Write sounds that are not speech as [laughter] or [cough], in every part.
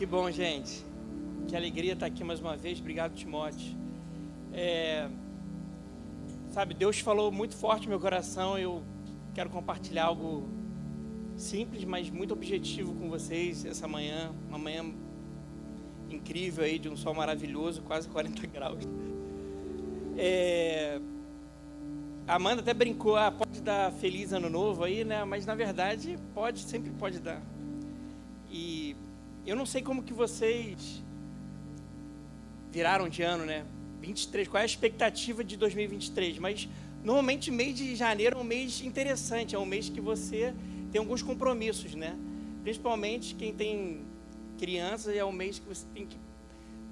Que bom, gente. Que alegria estar aqui mais uma vez. Obrigado, Timóteo. É, sabe, Deus falou muito forte no meu coração. Eu quero compartilhar algo simples, mas muito objetivo com vocês essa manhã. Uma manhã incrível aí, de um sol maravilhoso, quase 40 [laughs] graus. É, a Amanda até brincou, ah, pode dar feliz ano novo aí, né? Mas na verdade pode, sempre pode dar. E eu não sei como que vocês viraram de ano, né? 23, qual é a expectativa de 2023? Mas normalmente mês de janeiro é um mês interessante, é um mês que você tem alguns compromissos, né? Principalmente quem tem crianças, é um mês que você tem que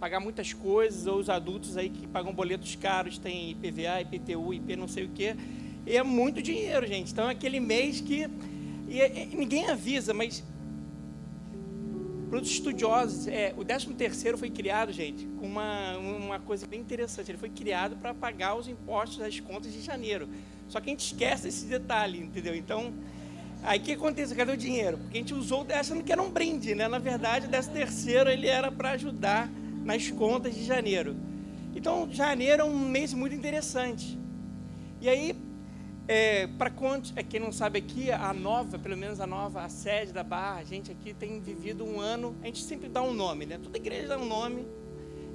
pagar muitas coisas, ou os adultos aí que pagam boletos caros, tem IPVA, IPTU, IP não sei o quê. E é muito dinheiro, gente. Então é aquele mês que. E, e ninguém avisa, mas. Para os estudiosos, é, o 13 terceiro foi criado, gente, com uma, uma coisa bem interessante. Ele foi criado para pagar os impostos das contas de janeiro. Só que a gente esquece esse detalhe, entendeu? Então, aí o que acontece? Cadê o dinheiro? Porque a gente usou dessa não que era um brinde, né? Na verdade, o 13 terceiro ele era para ajudar nas contas de janeiro. Então, janeiro é um mês muito interessante. E aí, é, para é, quem não sabe aqui, a nova, pelo menos a nova, a sede da Barra, a gente aqui tem vivido um ano, a gente sempre dá um nome, né? Toda igreja dá um nome,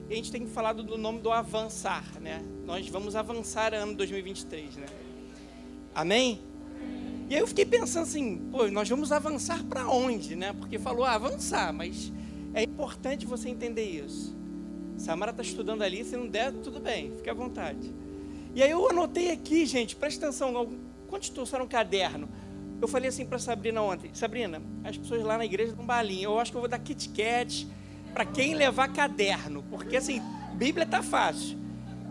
e a gente tem falado do nome do avançar, né? Nós vamos avançar ano 2023, né? Amém? E aí eu fiquei pensando assim, pô, nós vamos avançar para onde, né? Porque falou ah, avançar, mas é importante você entender isso. Samara está estudando ali, se não der, tudo bem, fique à vontade. E aí eu anotei aqui, gente, presta atenção, quantos trouxeram um caderno? Eu falei assim para Sabrina ontem, Sabrina, as pessoas lá na igreja dão balinha, eu acho que eu vou dar Kit Kat para quem levar caderno, porque assim, Bíblia tá fácil.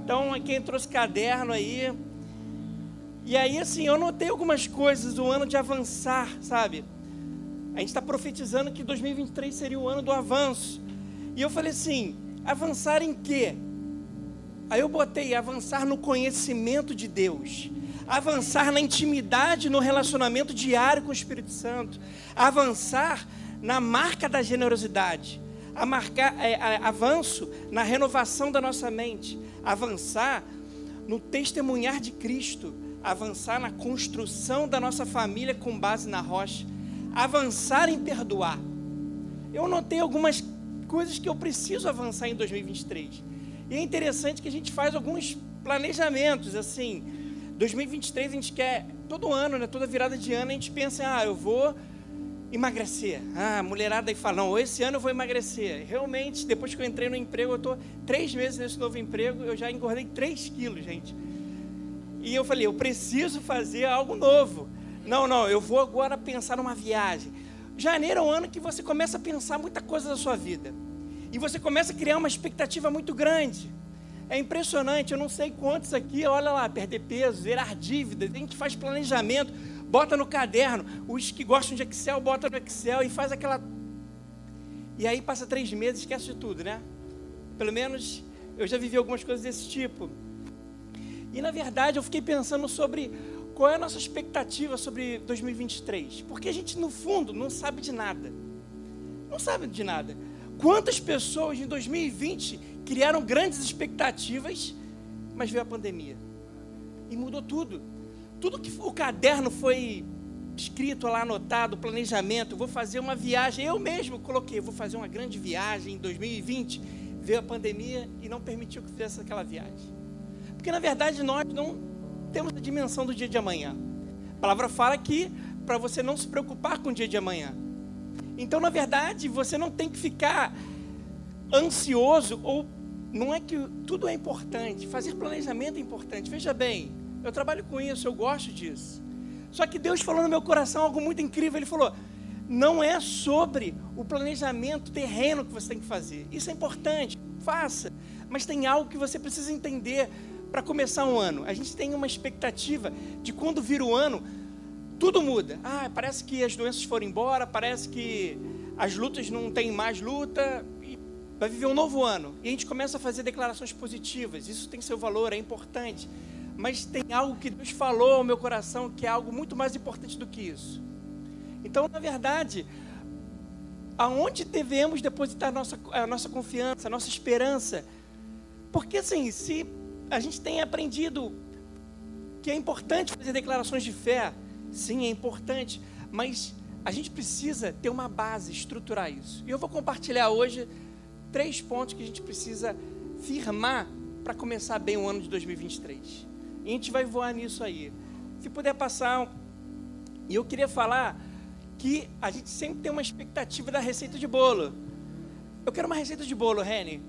Então, quem trouxe caderno aí, e aí assim, eu anotei algumas coisas, o ano de avançar, sabe? A gente está profetizando que 2023 seria o ano do avanço. E eu falei assim, Avançar em quê? Aí eu botei avançar no conhecimento de Deus, avançar na intimidade, no relacionamento diário com o Espírito Santo, avançar na marca da generosidade, a marcar, é, a, avanço na renovação da nossa mente, avançar no testemunhar de Cristo, avançar na construção da nossa família com base na rocha, avançar em perdoar. Eu notei algumas coisas que eu preciso avançar em 2023. E é interessante que a gente faz alguns planejamentos, assim, 2023 a gente quer, todo ano, né, toda virada de ano, a gente pensa, ah, eu vou emagrecer. Ah, a mulherada aí fala, não, esse ano eu vou emagrecer. Realmente, depois que eu entrei no emprego, eu estou três meses nesse novo emprego, eu já engordei 3 quilos, gente. E eu falei, eu preciso fazer algo novo. Não, não, eu vou agora pensar numa viagem. Janeiro é um ano que você começa a pensar muita coisa da sua vida. E você começa a criar uma expectativa muito grande. É impressionante, eu não sei quantos aqui, olha lá, perder peso, zerar dívidas, a gente faz planejamento, bota no caderno. Os que gostam de Excel, bota no Excel e faz aquela. E aí passa três meses, esquece de tudo, né? Pelo menos eu já vivi algumas coisas desse tipo. E na verdade eu fiquei pensando sobre qual é a nossa expectativa sobre 2023? Porque a gente, no fundo, não sabe de nada. Não sabe de nada. Quantas pessoas em 2020 criaram grandes expectativas, mas veio a pandemia e mudou tudo. Tudo que o caderno foi escrito lá, anotado, planejamento, vou fazer uma viagem, eu mesmo coloquei, vou fazer uma grande viagem em 2020. Veio a pandemia e não permitiu que fizesse aquela viagem. Porque na verdade nós não temos a dimensão do dia de amanhã. A palavra fala que para você não se preocupar com o dia de amanhã. Então, na verdade, você não tem que ficar ansioso ou não é que tudo é importante, fazer planejamento é importante. Veja bem, eu trabalho com isso, eu gosto disso. Só que Deus falou no meu coração algo muito incrível. Ele falou: não é sobre o planejamento terreno que você tem que fazer. Isso é importante, faça. Mas tem algo que você precisa entender para começar um ano. A gente tem uma expectativa de quando vira o ano, tudo muda. Ah, parece que as doenças foram embora, parece que as lutas não tem mais luta, e vai viver um novo ano. E a gente começa a fazer declarações positivas. Isso tem seu valor, é importante. Mas tem algo que Deus falou ao meu coração que é algo muito mais importante do que isso. Então, na verdade, aonde devemos depositar nossa, a nossa confiança, a nossa esperança. Porque assim, se a gente tem aprendido que é importante fazer declarações de fé, sim, é importante, mas a gente precisa ter uma base, estruturar isso. E eu vou compartilhar hoje três pontos que a gente precisa firmar para começar bem o ano de 2023. E a gente vai voar nisso aí. Se puder passar. E eu queria falar que a gente sempre tem uma expectativa da receita de bolo. Eu quero uma receita de bolo, Reni.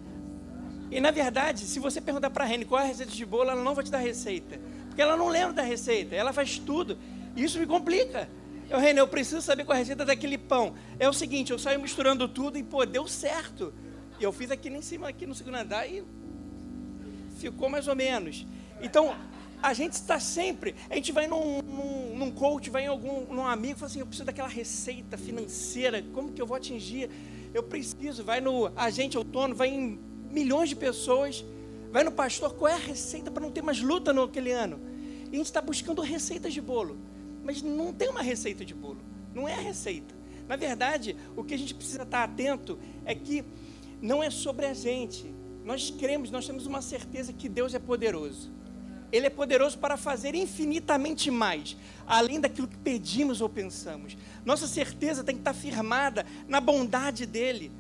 E na verdade, se você perguntar para a Reni qual é a receita de bolo, ela não vai te dar receita. Porque ela não lembra da receita, ela faz tudo. Isso me complica. Eu, Reni, eu preciso saber qual é a receita daquele pão. É o seguinte, eu saio misturando tudo e, pô, deu certo. E eu fiz aqui em cima, aqui no segundo andar e ficou mais ou menos. Então, a gente está sempre, a gente vai num, num, num coach, vai em algum num amigo, fala assim, eu preciso daquela receita financeira, como que eu vou atingir? Eu preciso, vai no agente autônomo, vai em milhões de pessoas, vai no pastor, qual é a receita para não ter mais luta naquele ano? E a gente está buscando receitas de bolo, mas não tem uma receita de bolo, não é a receita. Na verdade, o que a gente precisa estar atento é que não é sobre a gente. Nós cremos, nós temos uma certeza que Deus é poderoso. Ele é poderoso para fazer infinitamente mais, além daquilo que pedimos ou pensamos. Nossa certeza tem que estar firmada na bondade dEle.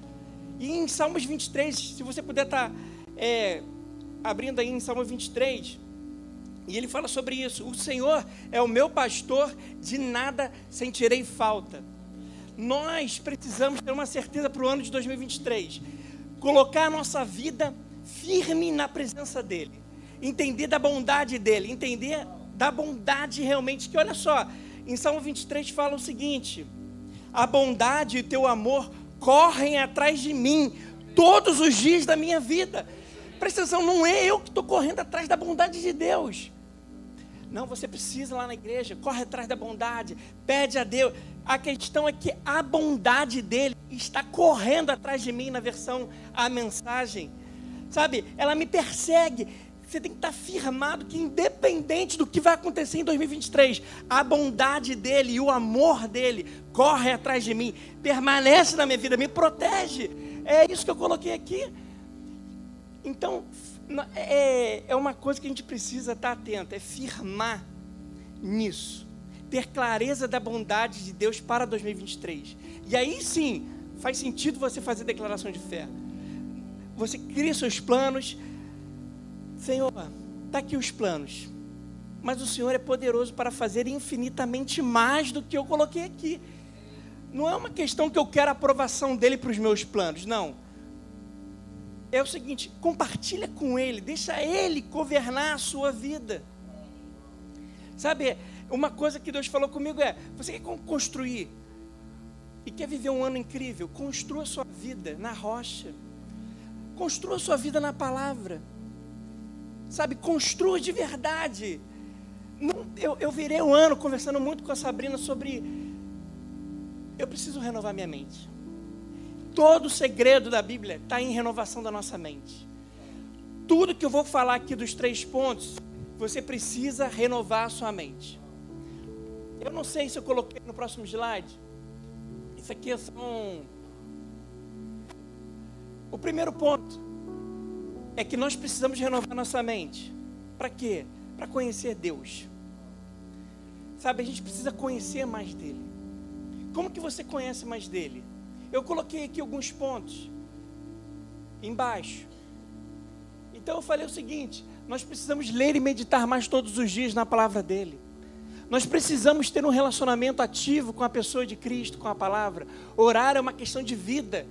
E em Salmos 23, se você puder estar é, abrindo aí em Salmo 23, e ele fala sobre isso: O Senhor é o meu pastor, de nada sentirei falta. Nós precisamos ter uma certeza para o ano de 2023, colocar a nossa vida firme na presença dEle entender da bondade dele, entender da bondade realmente. Que olha só, em Salmo 23 fala o seguinte: a bondade e teu amor correm atrás de mim todos os dias da minha vida. Presta atenção, não é eu que estou correndo atrás da bondade de Deus. Não, você precisa lá na igreja, corre atrás da bondade, pede a Deus. A questão é que a bondade dele está correndo atrás de mim na versão a mensagem. Sabe? Ela me persegue. Você tem que estar firmado que, independente do que vai acontecer em 2023, a bondade dele e o amor dele corre atrás de mim, permanece na minha vida, me protege. É isso que eu coloquei aqui. Então, é, é uma coisa que a gente precisa estar atento, é firmar nisso, ter clareza da bondade de Deus para 2023. E aí sim, faz sentido você fazer declaração de fé. Você cria seus planos, Senhor, está aqui os planos, mas o Senhor é poderoso para fazer infinitamente mais do que eu coloquei aqui. Não é uma questão que eu quero a aprovação dele para os meus planos, não. É o seguinte, compartilha com ele, deixa ele governar a sua vida. Sabe, uma coisa que Deus falou comigo é: você quer construir e quer viver um ano incrível? Construa sua vida na rocha, construa sua vida na palavra sabe, construa de verdade. Não, eu, eu virei um ano conversando muito com a Sabrina sobre. Eu preciso renovar minha mente. Todo o segredo da Bíblia está em renovação da nossa mente. Tudo que eu vou falar aqui dos três pontos, você precisa renovar a sua mente. Eu não sei se eu coloquei no próximo slide. Isso aqui são. O primeiro ponto é que nós precisamos renovar nossa mente. Para quê? Para conhecer Deus. Sabe, a gente precisa conhecer mais dele. Como que você conhece mais dele? Eu coloquei aqui alguns pontos embaixo. Então eu falei o seguinte: nós precisamos ler e meditar mais todos os dias na palavra dele. Nós precisamos ter um relacionamento ativo com a pessoa de Cristo, com a palavra. Orar é uma questão de vida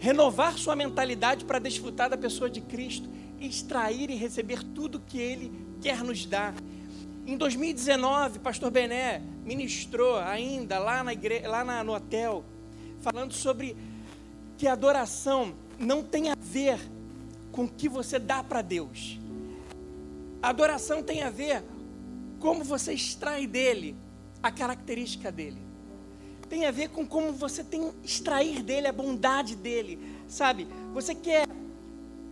renovar sua mentalidade para desfrutar da pessoa de Cristo, extrair e receber tudo que Ele quer nos dar. Em 2019, Pastor Bené ministrou ainda lá, na igre... lá na, no hotel, falando sobre que adoração não tem a ver com o que você dá para Deus. Adoração tem a ver como você extrai dele a característica dele tem a ver com como você tem extrair dele a bondade dele, sabe? Você quer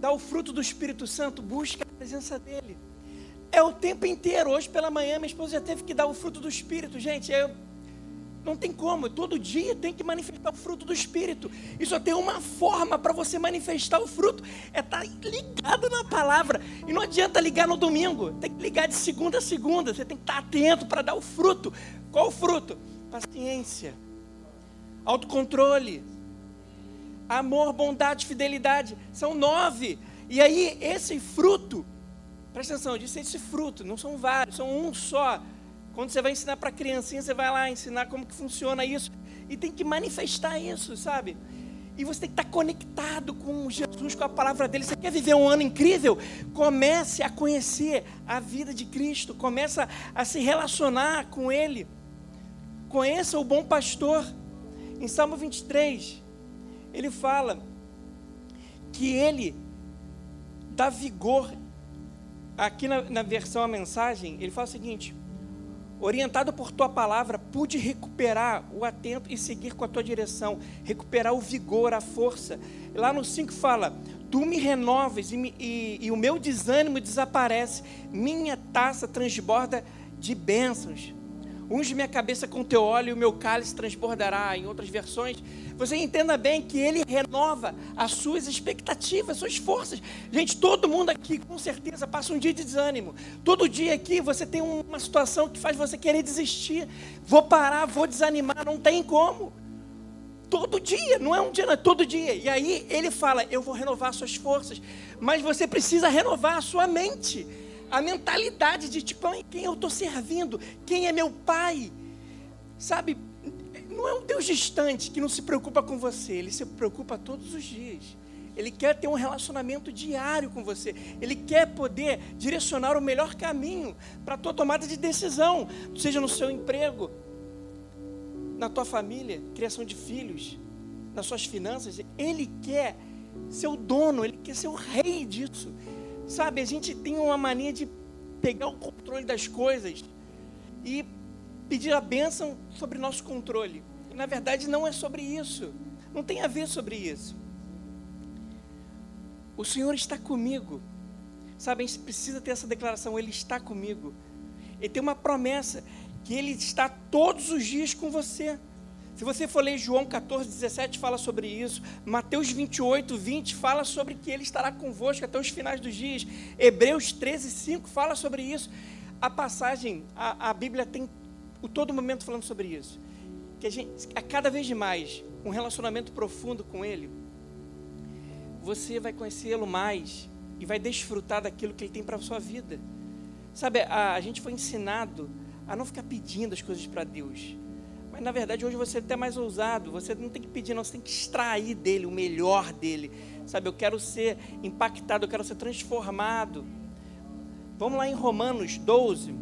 dar o fruto do Espírito Santo, busca a presença dele. É o tempo inteiro. Hoje pela manhã minha esposa já teve que dar o fruto do Espírito, gente. Eu, Não tem como, todo dia tem que manifestar o fruto do Espírito. E só tem uma forma para você manifestar o fruto: é estar tá ligado na palavra. E não adianta ligar no domingo, tem que ligar de segunda a segunda. Você tem que estar tá atento para dar o fruto. Qual o fruto? Paciência, autocontrole, amor, bondade, fidelidade. São nove. E aí, esse fruto, presta atenção, eu disse esse fruto, não são vários, são um só. Quando você vai ensinar para criancinha, você vai lá ensinar como que funciona isso. E tem que manifestar isso, sabe? E você tem que estar conectado com Jesus, com a palavra dele. Você quer viver um ano incrível? Comece a conhecer a vida de Cristo. Comece a se relacionar com Ele. Conheça o bom pastor. Em Salmo 23, ele fala que ele dá vigor. Aqui na, na versão a mensagem, ele fala o seguinte: Orientado por tua palavra, pude recuperar o atento e seguir com a tua direção, recuperar o vigor, a força. Lá no 5 fala: Tu me renovas e, me, e, e o meu desânimo desaparece, minha taça transborda de bênçãos. Unge minha cabeça com teu óleo e o meu cálice transbordará. Em outras versões, você entenda bem que ele renova as suas expectativas, as suas forças. Gente, todo mundo aqui com certeza passa um dia de desânimo. Todo dia aqui você tem uma situação que faz você querer desistir. Vou parar, vou desanimar, não tem como. Todo dia, não é um dia, não é todo dia. E aí ele fala: Eu vou renovar suas forças. Mas você precisa renovar a sua mente a mentalidade de tipo, quem eu estou servindo, quem é meu pai, sabe? Não é um Deus distante que não se preocupa com você, ele se preocupa todos os dias. Ele quer ter um relacionamento diário com você. Ele quer poder direcionar o melhor caminho para a tua tomada de decisão, seja no seu emprego, na tua família, criação de filhos, nas suas finanças. Ele quer ser o dono, ele quer ser o rei disso. Sabe, a gente tem uma mania de pegar o controle das coisas e pedir a bênção sobre nosso controle. E, na verdade, não é sobre isso. Não tem a ver sobre isso. O Senhor está comigo. Sabe, a gente precisa ter essa declaração: Ele está comigo. Ele tem uma promessa que Ele está todos os dias com você. Se você for ler João 14, 17, fala sobre isso. Mateus 28, 20 fala sobre que ele estará convosco até os finais dos dias. Hebreus 13, 5 fala sobre isso. A passagem, a, a Bíblia tem o todo momento falando sobre isso. Que a gente, a cada vez mais, um relacionamento profundo com Ele, você vai conhecê-lo mais e vai desfrutar daquilo que Ele tem para a sua vida. Sabe, a, a gente foi ensinado a não ficar pedindo as coisas para Deus mas na verdade hoje você é até mais ousado. Você não tem que pedir, não. Você tem que extrair dele o melhor dele. Sabe, eu quero ser impactado, eu quero ser transformado. Vamos lá em Romanos 12.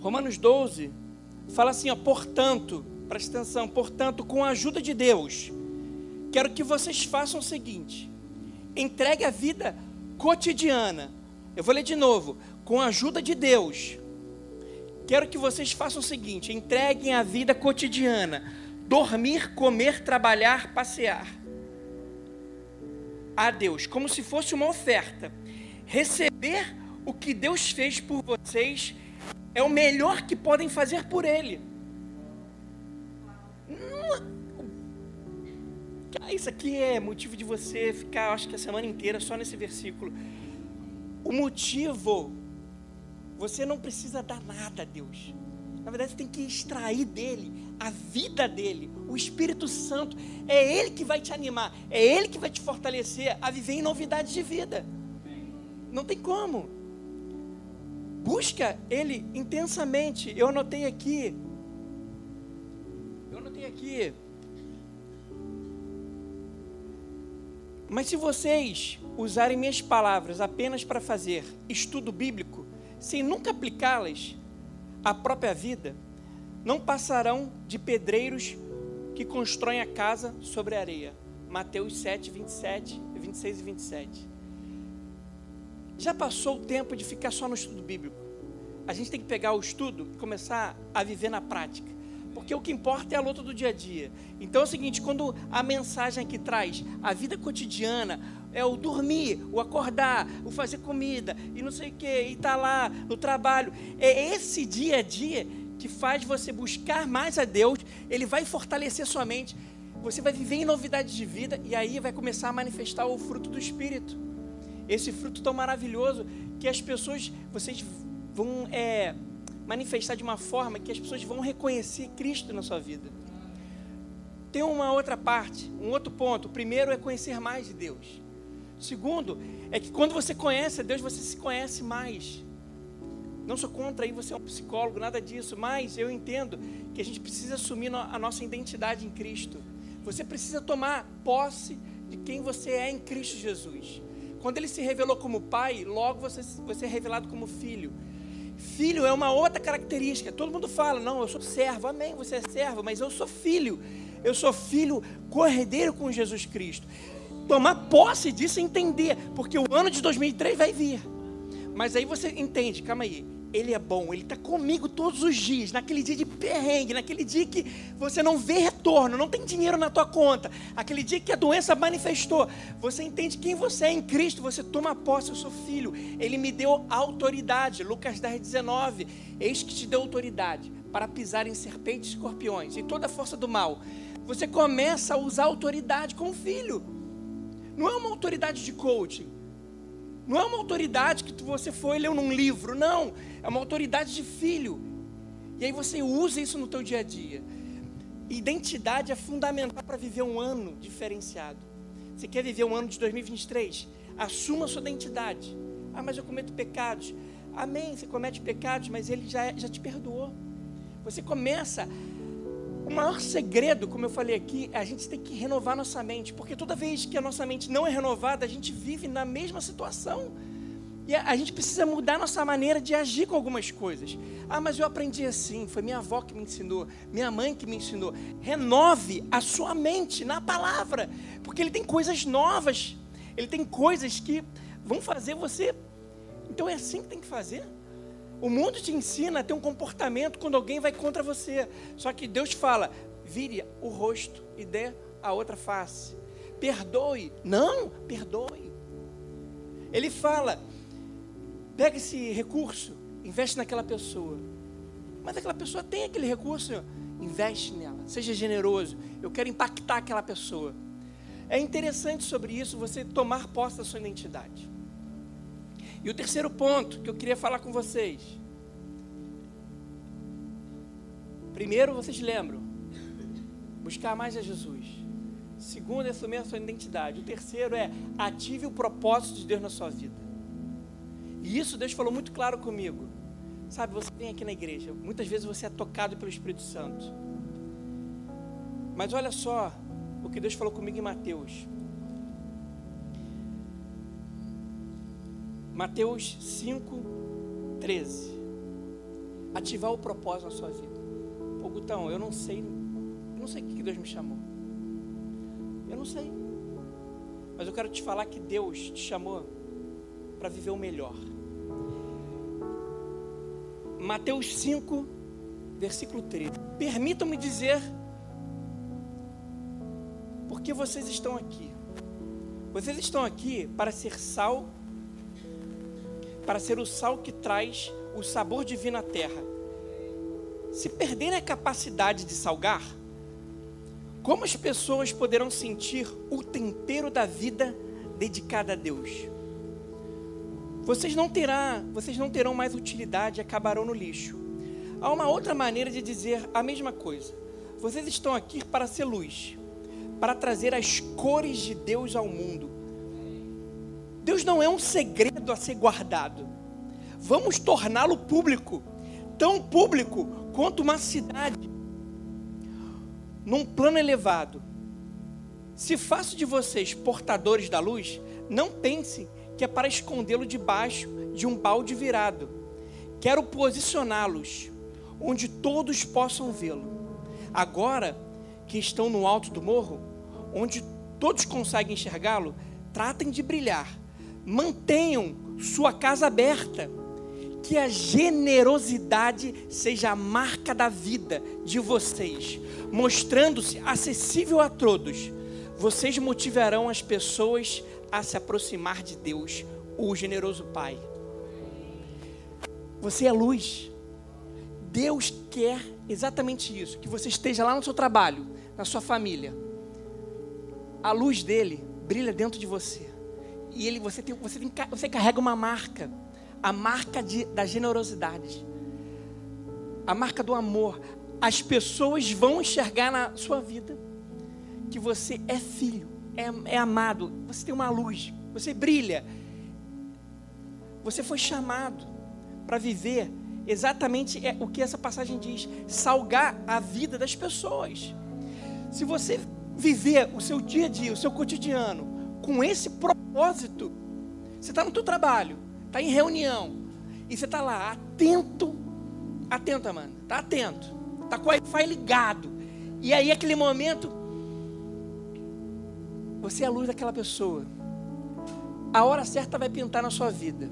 Romanos 12 fala assim, ó, portanto, presta atenção, portanto, com a ajuda de Deus, quero que vocês façam o seguinte: entregue a vida cotidiana. Eu vou ler de novo. Com a ajuda de Deus, quero que vocês façam o seguinte: entreguem a vida cotidiana, dormir, comer, trabalhar, passear a Deus, como se fosse uma oferta. Receber o que Deus fez por vocês é o melhor que podem fazer por Ele. Isso aqui é motivo de você ficar, acho que a semana inteira só nesse versículo. O motivo você não precisa dar nada a Deus. Na verdade, você tem que extrair dele a vida dele, o Espírito Santo. É ele que vai te animar, é ele que vai te fortalecer a viver em novidades de vida. Não tem como. Busca ele intensamente. Eu anotei aqui. Eu anotei aqui. Mas se vocês usarem minhas palavras apenas para fazer estudo bíblico, sem nunca aplicá-las à própria vida, não passarão de pedreiros que constroem a casa sobre a areia. Mateus 7, 27, 26 e 27. Já passou o tempo de ficar só no estudo bíblico. A gente tem que pegar o estudo e começar a viver na prática. Porque o que importa é a luta do dia a dia. Então é o seguinte: quando a mensagem aqui traz a vida cotidiana, é o dormir, o acordar, o fazer comida e não sei o que, e estar tá lá no trabalho. É esse dia a dia que faz você buscar mais a Deus, ele vai fortalecer sua mente. Você vai viver em novidades de vida e aí vai começar a manifestar o fruto do Espírito. Esse fruto tão maravilhoso que as pessoas, vocês vão é, manifestar de uma forma que as pessoas vão reconhecer Cristo na sua vida. Tem uma outra parte, um outro ponto. O primeiro é conhecer mais de Deus. Segundo é que quando você conhece a Deus, você se conhece mais. Não sou contra aí você é um psicólogo, nada disso, mas eu entendo que a gente precisa assumir a nossa identidade em Cristo. Você precisa tomar posse de quem você é em Cristo Jesus. Quando ele se revelou como pai, logo você, você é revelado como filho. Filho é uma outra característica. Todo mundo fala, não, eu sou servo, amém, você é servo, mas eu sou filho. Eu sou filho corredeiro com Jesus Cristo. Tomar posse disso e entender, porque o ano de 2003 vai vir. Mas aí você entende, calma aí, ele é bom, Ele está comigo todos os dias, naquele dia de perrengue, naquele dia que você não vê retorno, não tem dinheiro na tua conta, aquele dia que a doença manifestou, você entende quem você é em Cristo, você toma posse, eu sou filho, Ele me deu autoridade, Lucas 10, 19, eis que te deu autoridade para pisar em serpentes e escorpiões e toda a força do mal, você começa a usar autoridade como filho, não é uma autoridade de coaching, não é uma autoridade que você foi e leu num livro, não. É uma autoridade de filho. E aí você usa isso no teu dia a dia. Identidade é fundamental para viver um ano diferenciado. Você quer viver um ano de 2023? Assuma a sua identidade. Ah, mas eu cometo pecados. Amém, você comete pecados, mas ele já, já te perdoou. Você começa. O maior segredo, como eu falei aqui, é a gente tem que renovar nossa mente, porque toda vez que a nossa mente não é renovada, a gente vive na mesma situação. E a gente precisa mudar nossa maneira de agir com algumas coisas. Ah, mas eu aprendi assim, foi minha avó que me ensinou, minha mãe que me ensinou. Renove a sua mente na palavra, porque ele tem coisas novas, ele tem coisas que vão fazer você. Então é assim que tem que fazer. O mundo te ensina a ter um comportamento quando alguém vai contra você. Só que Deus fala: vire o rosto e dê a outra face. Perdoe. Não, perdoe. Ele fala: Pega esse recurso, investe naquela pessoa. Mas aquela pessoa tem aquele recurso, investe nela, seja generoso. Eu quero impactar aquela pessoa. É interessante sobre isso você tomar posse da sua identidade. E o terceiro ponto que eu queria falar com vocês. Primeiro, vocês lembram, buscar mais a Jesus. Segundo, é assumir a sua identidade. O terceiro é ative o propósito de Deus na sua vida. E isso Deus falou muito claro comigo. Sabe, você vem aqui na igreja, muitas vezes você é tocado pelo Espírito Santo. Mas olha só o que Deus falou comigo em Mateus. Mateus 5, 13. Ativar o propósito na sua vida. Pô, Gutão, eu não sei, eu não sei o que Deus me chamou. Eu não sei. Mas eu quero te falar que Deus te chamou para viver o melhor. Mateus 5, versículo 13. Permitam-me dizer por que vocês estão aqui. Vocês estão aqui para ser sal, para ser o sal que traz o sabor divino à terra. Se perderem a capacidade de salgar, como as pessoas poderão sentir o tempero da vida dedicada a Deus? Vocês não terão, vocês não terão mais utilidade e acabarão no lixo. Há uma outra maneira de dizer a mesma coisa. Vocês estão aqui para ser luz, para trazer as cores de Deus ao mundo. Deus não é um segredo a ser guardado. Vamos torná-lo público, tão público quanto uma cidade, num plano elevado. Se faço de vocês portadores da luz, não pense que é para escondê-lo debaixo de um balde virado. Quero posicioná-los onde todos possam vê-lo. Agora que estão no alto do morro, onde todos conseguem enxergá-lo, tratem de brilhar. Mantenham sua casa aberta. Que a generosidade seja a marca da vida de vocês, mostrando-se acessível a todos. Vocês motivarão as pessoas a se aproximar de Deus, o generoso Pai. Você é luz. Deus quer exatamente isso, que você esteja lá no seu trabalho, na sua família. A luz dele brilha dentro de você. E ele, você, tem, você, tem, você carrega uma marca, a marca de, da generosidade, a marca do amor. As pessoas vão enxergar na sua vida que você é filho, é, é amado, você tem uma luz, você brilha. Você foi chamado para viver exatamente é o que essa passagem diz: salgar a vida das pessoas. Se você viver o seu dia a dia, o seu cotidiano, com esse propósito, você está no teu trabalho, está em reunião, e você está lá atento, atento, mano, está atento, está com o Wi-Fi ligado, e aí aquele momento, você é a luz daquela pessoa, a hora certa vai pintar na sua vida,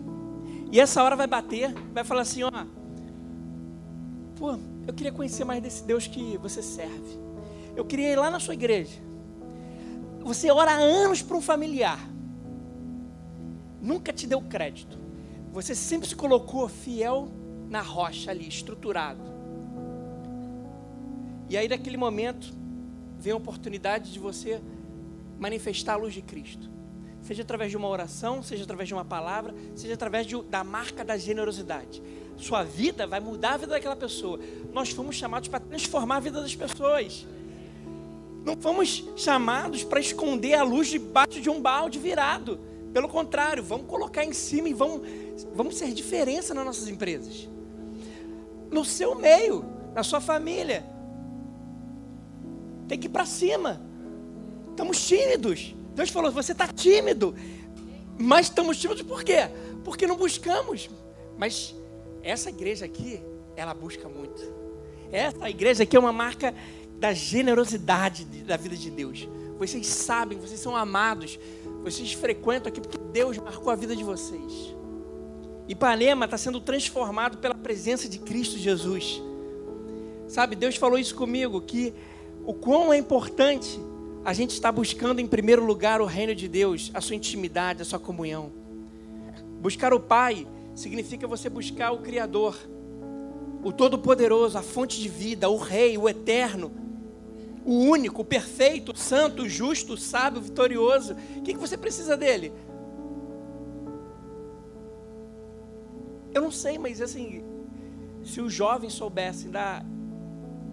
e essa hora vai bater, vai falar assim: ó, pô, eu queria conhecer mais desse Deus que você serve. Eu queria ir lá na sua igreja. Você ora há anos para um familiar, nunca te deu crédito. Você sempre se colocou fiel na rocha ali, estruturado. E aí, naquele momento, vem a oportunidade de você manifestar a luz de Cristo seja através de uma oração, seja através de uma palavra, seja através de, da marca da generosidade. Sua vida vai mudar a vida daquela pessoa. Nós fomos chamados para transformar a vida das pessoas. Não fomos chamados para esconder a luz debaixo de um balde virado. Pelo contrário, vamos colocar em cima e vamos, vamos ser diferença nas nossas empresas. No seu meio, na sua família. Tem que ir para cima. Estamos tímidos. Deus falou: você está tímido. Mas estamos tímidos por quê? Porque não buscamos. Mas essa igreja aqui, ela busca muito. Essa igreja aqui é uma marca da generosidade da vida de Deus. Vocês sabem, vocês são amados. Vocês frequentam aqui porque Deus marcou a vida de vocês. Ipanema está sendo transformado pela presença de Cristo Jesus. Sabe, Deus falou isso comigo, que o quão é importante a gente está buscando em primeiro lugar o reino de Deus, a sua intimidade, a sua comunhão. Buscar o Pai significa você buscar o Criador, o Todo-Poderoso, a fonte de vida, o Rei, o Eterno, o único, o perfeito, o santo, o justo, o sábio, o vitorioso. O que, você precisa dele? Eu não sei, mas assim, se os jovens soubessem da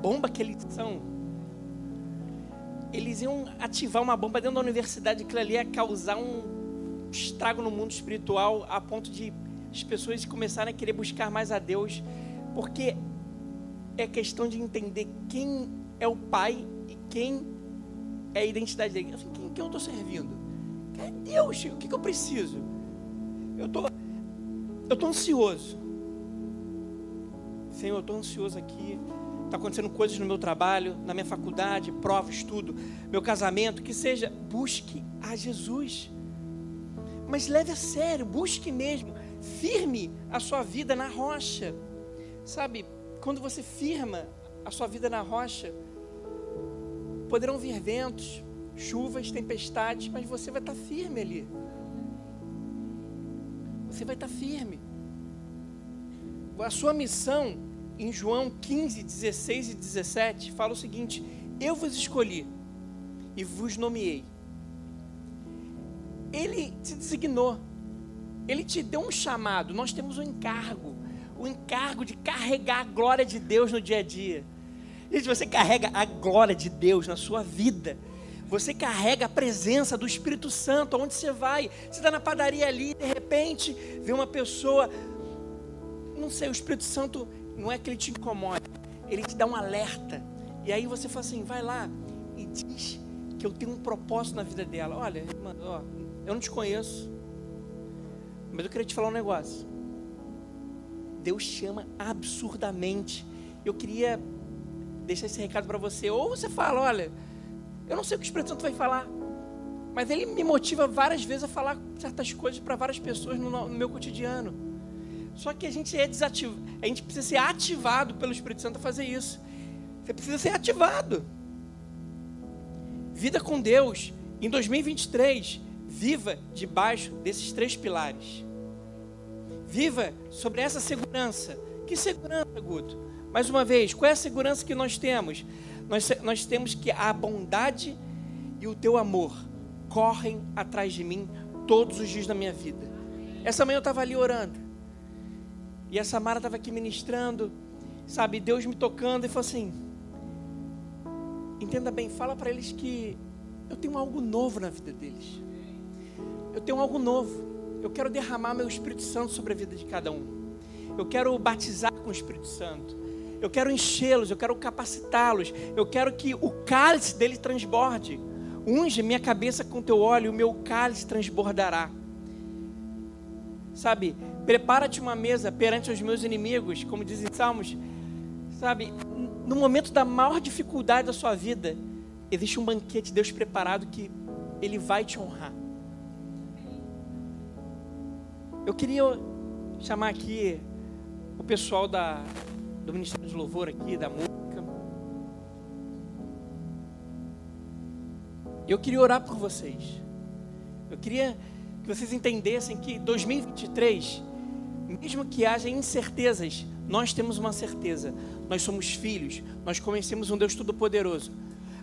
bomba que eles são, eles iam ativar uma bomba dentro da universidade, aquilo ali ia causar um estrago no mundo espiritual, a ponto de as pessoas começarem a querer buscar mais a Deus, porque é questão de entender quem é o Pai quem é a identidade dele. Assim, quem, quem eu estou servindo? É Deus, o que, que eu preciso? Eu tô, estou tô ansioso. Senhor, eu estou ansioso aqui está acontecendo coisas no meu trabalho, na minha faculdade, prova, estudo, meu casamento, que seja, busque a Jesus. Mas leve a sério, busque mesmo, firme a sua vida na rocha. Sabe, quando você firma a sua vida na rocha, poderão vir ventos, chuvas, tempestades, mas você vai estar firme ali. Você vai estar firme. A sua missão em João 15, 16 e 17, fala o seguinte: Eu vos escolhi e vos nomeei. Ele te designou, ele te deu um chamado. Nós temos um encargo, o encargo de carregar a glória de Deus no dia a dia. Gente, você carrega a glória de Deus na sua vida. Você carrega a presença do Espírito Santo aonde você vai. Você está na padaria ali, de repente, vê uma pessoa, não sei, o Espírito Santo não é que ele te incomoda, ele te dá um alerta. E aí você fala assim: vai lá e diz que eu tenho um propósito na vida dela. Olha, mano, ó, eu não te conheço, mas eu queria te falar um negócio. Deus chama absurdamente. Eu queria deixar esse recado para você. Ou você fala: olha, eu não sei o que o Espírito Santo vai falar, mas ele me motiva várias vezes a falar certas coisas para várias pessoas no, no meu cotidiano. Só que a gente é desativado, a gente precisa ser ativado pelo Espírito Santo a fazer isso. Você precisa ser ativado. Vida com Deus em 2023, viva debaixo desses três pilares. Viva sobre essa segurança. Que segurança, Guto? Mais uma vez, qual é a segurança que nós temos? Nós, nós temos que a bondade e o teu amor correm atrás de mim todos os dias da minha vida. Essa manhã eu estava ali orando. E a Samara estava aqui ministrando, sabe, Deus me tocando e falou assim: Entenda bem, fala para eles que eu tenho algo novo na vida deles. Eu tenho algo novo. Eu quero derramar meu Espírito Santo sobre a vida de cada um. Eu quero batizar com o Espírito Santo. Eu quero enchê-los, eu quero capacitá-los. Eu quero que o cálice dele transborde. Unge minha cabeça com teu óleo, o meu cálice transbordará. Sabe, prepara-te uma mesa perante os meus inimigos, como dizem Salmos. Sabe, no momento da maior dificuldade da sua vida, existe um banquete de Deus preparado que Ele vai te honrar. Eu queria chamar aqui o pessoal da, do Ministério de Louvor aqui, da música. Eu queria orar por vocês. Eu queria que vocês entendessem que 2023, mesmo que haja incertezas, nós temos uma certeza. Nós somos filhos, nós conhecemos um Deus Todo-Poderoso.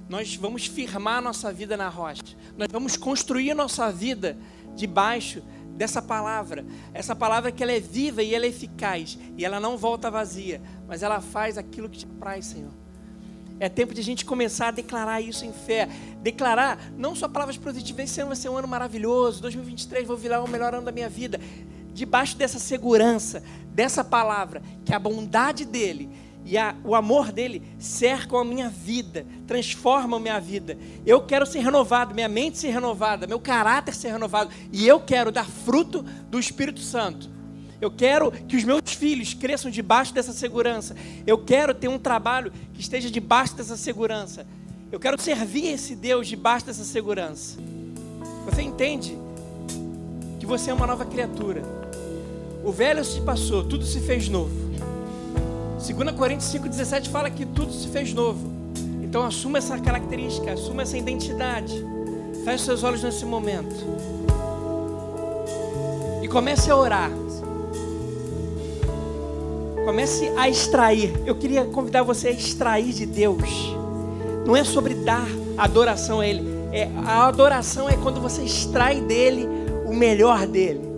Nós vamos firmar nossa vida na rocha. Nós vamos construir nossa vida debaixo dessa palavra. Essa palavra que ela é viva e ela é eficaz. E ela não volta vazia, mas ela faz aquilo que te apraz, Senhor. É tempo de a gente começar a declarar isso em fé. Declarar não só palavras positivas, esse ano vai ser um ano maravilhoso, 2023 vou virar o melhor ano da minha vida. Debaixo dessa segurança, dessa palavra, que a bondade dele e a, o amor dele cercam a minha vida, transformam a minha vida. Eu quero ser renovado, minha mente ser renovada, meu caráter ser renovado, e eu quero dar fruto do Espírito Santo. Eu quero que os meus filhos cresçam debaixo dessa segurança. Eu quero ter um trabalho que esteja debaixo dessa segurança. Eu quero servir esse Deus debaixo dessa segurança. Você entende que você é uma nova criatura. O velho se passou, tudo se fez novo. 2 Coríntios 5,17 fala que tudo se fez novo. Então assuma essa característica, assuma essa identidade. Feche seus olhos nesse momento. E comece a orar. Comece a extrair. Eu queria convidar você a extrair de Deus. Não é sobre dar adoração a Ele. É, a adoração é quando você extrai dele o melhor dele.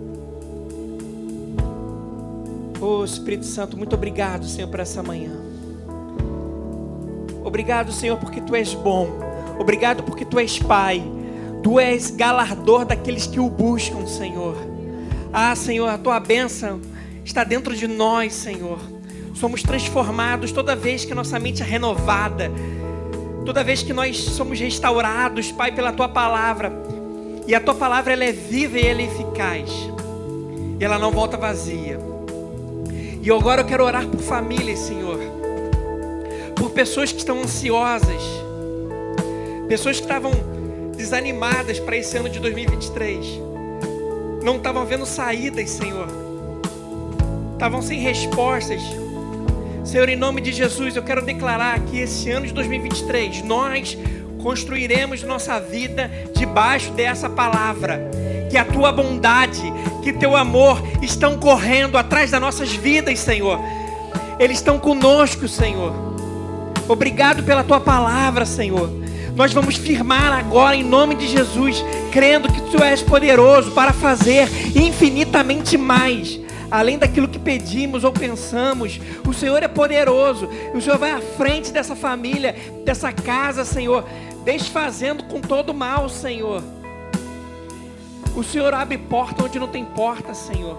Oh Espírito Santo, muito obrigado, Senhor, por essa manhã. Obrigado, Senhor, porque Tu és bom. Obrigado porque Tu és Pai. Tu és galardor daqueles que o buscam, Senhor. Ah, Senhor, a Tua bênção está dentro de nós, Senhor. Somos transformados toda vez que nossa mente é renovada, toda vez que nós somos restaurados, Pai, pela tua palavra. E a tua palavra ela é viva e ela é eficaz. E ela não volta vazia. E agora eu quero orar por famílias, Senhor. Por pessoas que estão ansiosas. Pessoas que estavam desanimadas para esse ano de 2023. Não estavam vendo saídas, Senhor estavam sem respostas. Senhor, em nome de Jesus, eu quero declarar que esse ano de 2023 nós construiremos nossa vida debaixo dessa palavra. Que a tua bondade, que teu amor estão correndo atrás das nossas vidas, Senhor. Eles estão conosco, Senhor. Obrigado pela tua palavra, Senhor. Nós vamos firmar agora em nome de Jesus, crendo que tu és poderoso para fazer infinitamente mais além daquilo que pedimos ou pensamos. O Senhor é poderoso. O Senhor vai à frente dessa família, dessa casa, Senhor, desfazendo com todo mal, Senhor. O Senhor abre porta onde não tem porta, Senhor.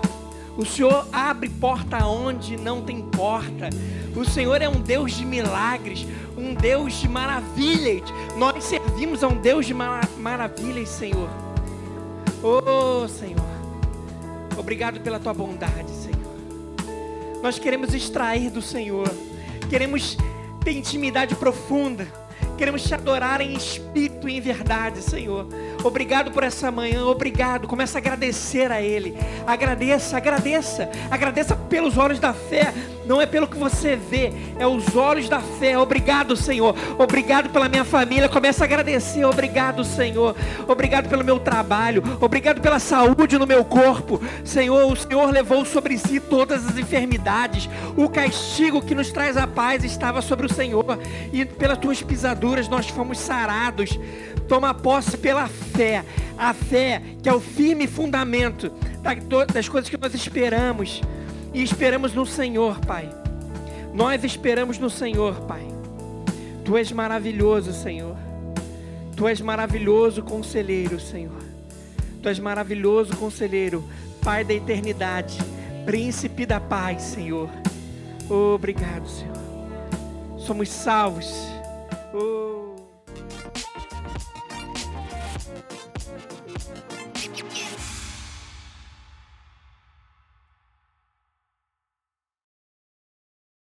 O Senhor abre porta onde não tem porta. O Senhor é um Deus de milagres, um Deus de maravilhas. Nós servimos a um Deus de maravilhas, Senhor. Oh, Senhor. Obrigado pela tua bondade, Senhor. Nós queremos extrair do Senhor, queremos ter intimidade profunda, Queremos te adorar em espírito e em verdade, Senhor. Obrigado por essa manhã, obrigado. Começa a agradecer a Ele. Agradeça, agradeça. Agradeça pelos olhos da fé. Não é pelo que você vê, é os olhos da fé. Obrigado, Senhor. Obrigado pela minha família. Começa a agradecer. Obrigado, Senhor. Obrigado pelo meu trabalho. Obrigado pela saúde no meu corpo. Senhor, o Senhor levou sobre si todas as enfermidades. O castigo que nos traz a paz estava sobre o Senhor. E pelas tuas pisaduras nós fomos sarados. Toma posse pela fé. A fé que é o firme fundamento das coisas que nós esperamos. E esperamos no Senhor, Pai. Nós esperamos no Senhor, Pai. Tu és maravilhoso, Senhor. Tu és maravilhoso conselheiro, Senhor. Tu és maravilhoso conselheiro, Pai da eternidade, príncipe da paz, Senhor. Obrigado, Senhor. Somos salvos. Ooh.